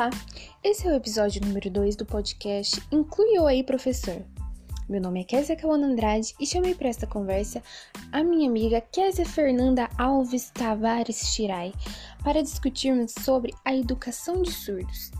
Olá, esse é o episódio número 2 do podcast Inclui Eu Aí Professor. Meu nome é Kézia Kawana Andrade e chamei para esta conversa a minha amiga Kézia Fernanda Alves Tavares Tirai para discutirmos sobre a educação de surdos.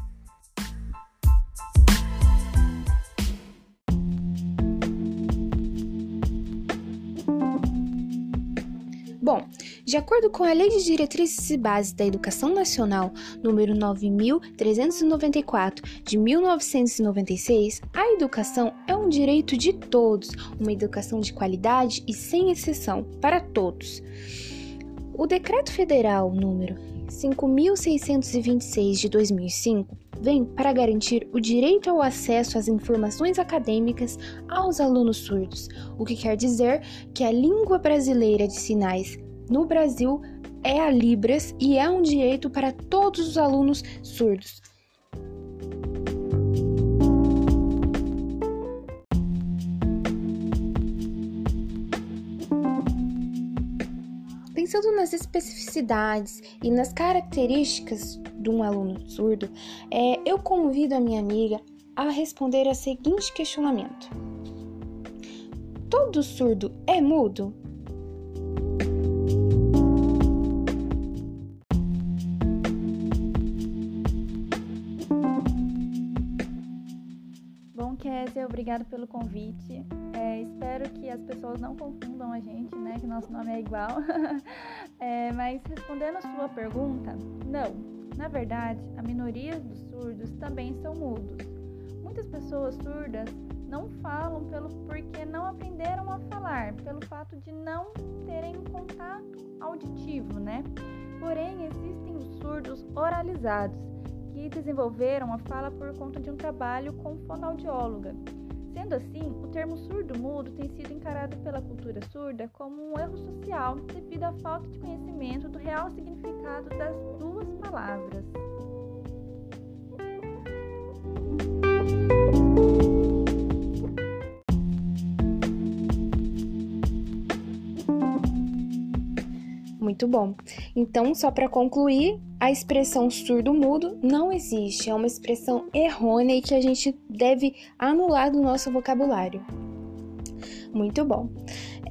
Bom, de acordo com a Lei de Diretrizes e Bases da Educação Nacional, número 9394 de 1996, a educação é um direito de todos, uma educação de qualidade e sem exceção para todos. O Decreto Federal número 5626 de 2005 vem para garantir o direito ao acesso às informações acadêmicas aos alunos surdos, o que quer dizer que a língua brasileira de sinais no Brasil é a Libras e é um direito para todos os alunos surdos. Pensando nas especificidades e nas características de um aluno surdo, é, eu convido a minha amiga a responder a seguinte questionamento: Todo surdo é mudo? Obrigado pelo convite. É, espero que as pessoas não confundam a gente, né? Que nosso nome é igual. é, mas respondendo a sua pergunta, não. Na verdade, a minoria dos surdos também são mudos. Muitas pessoas surdas não falam pelo porque não aprenderam a falar, pelo fato de não terem contato auditivo, né? Porém, existem os surdos oralizados, que desenvolveram a fala por conta de um trabalho com fonoaudióloga. Sendo assim, o termo surdo-mudo tem sido encarado pela cultura surda como um erro social devido à falta de conhecimento do real significado das duas palavras. Muito bom. Então, só para concluir, a expressão surdo-mudo não existe, é uma expressão errônea e que a gente deve anular do nosso vocabulário. Muito bom.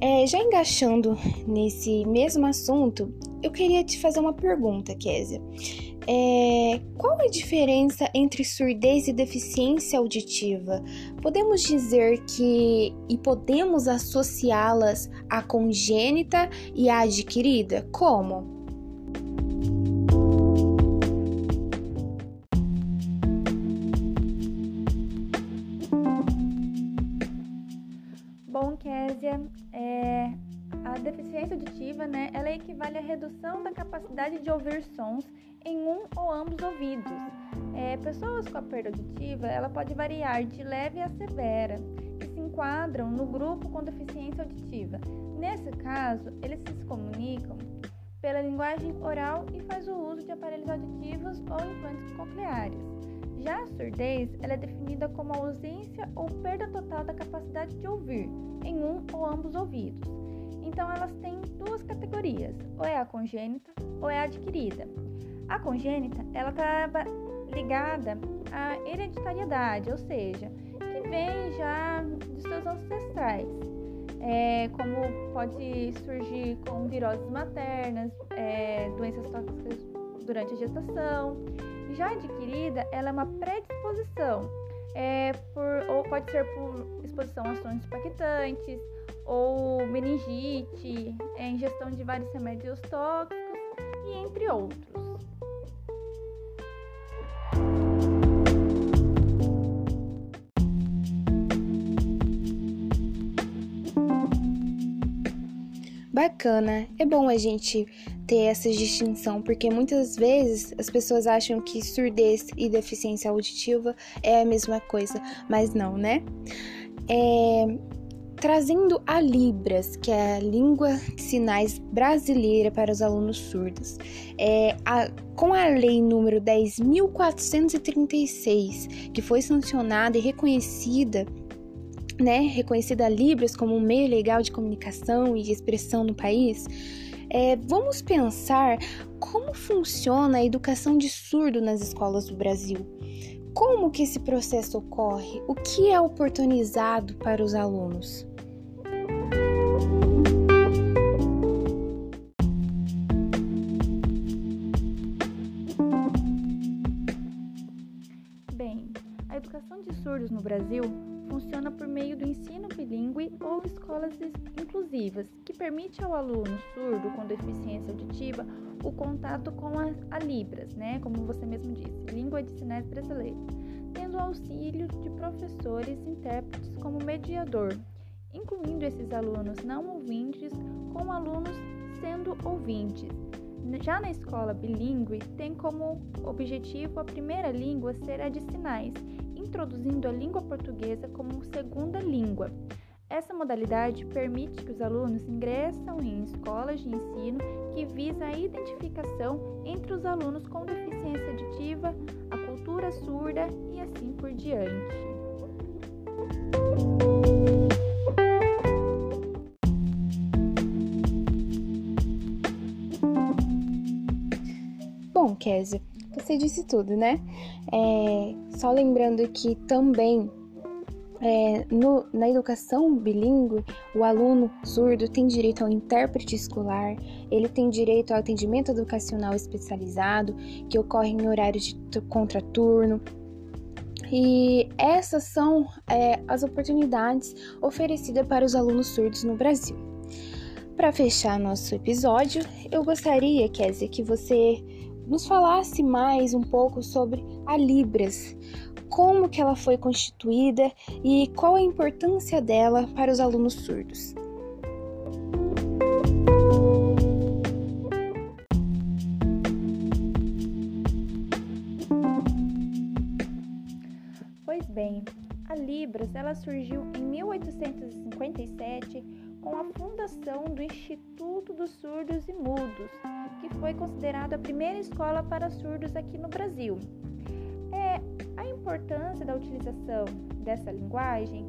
É, já engaixando nesse mesmo assunto, eu queria te fazer uma pergunta, Késia. É, qual a diferença entre surdez e deficiência auditiva? Podemos dizer que e podemos associá-las à congênita e à adquirida? Como? À redução da capacidade de ouvir sons em um ou ambos ouvidos. É, pessoas com a perda auditiva, ela pode variar de leve a severa, que se enquadram no grupo com deficiência auditiva. Nesse caso, eles se comunicam pela linguagem oral e faz o uso de aparelhos auditivos ou implantes cocleares. Já a surdez ela é definida como a ausência ou perda total da capacidade de ouvir em um ou ambos ouvidos. Então elas têm duas categorias, ou é a congênita ou é a adquirida. A congênita ela está ligada à hereditariedade, ou seja, que vem já dos seus ancestrais. É, como pode surgir com viroses maternas, é, doenças tóxicas durante a gestação já adquirida, ela é uma predisposição, é, por, ou pode ser por exposição a sons impactantes, ou meningite, é, ingestão de vários remédios tóxicos e entre outros. Bacana, é bom a gente ter essa distinção, porque muitas vezes as pessoas acham que surdez e deficiência auditiva é a mesma coisa, mas não, né? É, trazendo a Libras, que é a língua de sinais brasileira para os alunos surdos. É, a, com a lei número 10.436, que foi sancionada e reconhecida né, reconhecida a Libras como um meio legal de comunicação e expressão no país, é, vamos pensar como funciona a educação de surdo nas escolas do Brasil. Como que esse processo ocorre? O que é oportunizado para os alunos? Educação de surdos no Brasil funciona por meio do ensino bilíngue ou escolas inclusivas, que permite ao aluno surdo com deficiência auditiva o contato com a, a Libras, né, como você mesmo disse, língua de sinais brasileira, tendo auxílio de professores e intérpretes como mediador, incluindo esses alunos não ouvintes com alunos sendo ouvintes. Já na escola bilíngue, tem como objetivo a primeira língua ser a de sinais, introduzindo a língua portuguesa como segunda língua. Essa modalidade permite que os alunos ingressam em escolas de ensino que visa a identificação entre os alunos com deficiência auditiva, a cultura surda e assim por diante. Kézia, você disse tudo, né? É, só lembrando que também é, no, na educação bilíngue, o aluno surdo tem direito ao intérprete escolar, ele tem direito ao atendimento educacional especializado, que ocorre em horários de contraturno. E essas são é, as oportunidades oferecidas para os alunos surdos no Brasil. Para fechar nosso episódio, eu gostaria, Kézia, que você nos falasse mais um pouco sobre a Libras, como que ela foi constituída e qual a importância dela para os alunos surdos. Pois bem, a Libras ela surgiu em 1857 com a fundação do Instituto dos Surdos e Mudos, que foi considerado a primeira escola para surdos aqui no Brasil. É, a importância da utilização dessa linguagem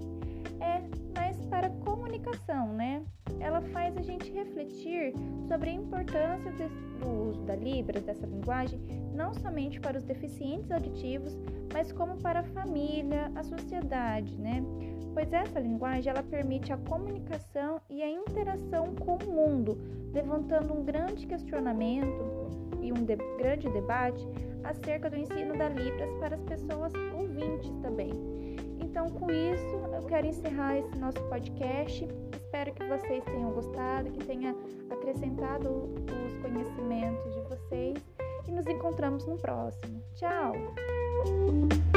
é mais para comunicação, né? Ela faz a gente refletir sobre a importância do uso da Libras, dessa linguagem, não somente para os deficientes auditivos, mas como para a família, a sociedade, né? Pois essa linguagem ela permite a comunicação e a interação com o mundo, levantando um grande questionamento e um de grande debate acerca do ensino da Libras para as pessoas ouvintes também. Então, com isso, eu quero encerrar esse nosso podcast. Espero que vocês tenham gostado, que tenha acrescentado os conhecimentos de vocês e nos encontramos no próximo. Tchau! thank you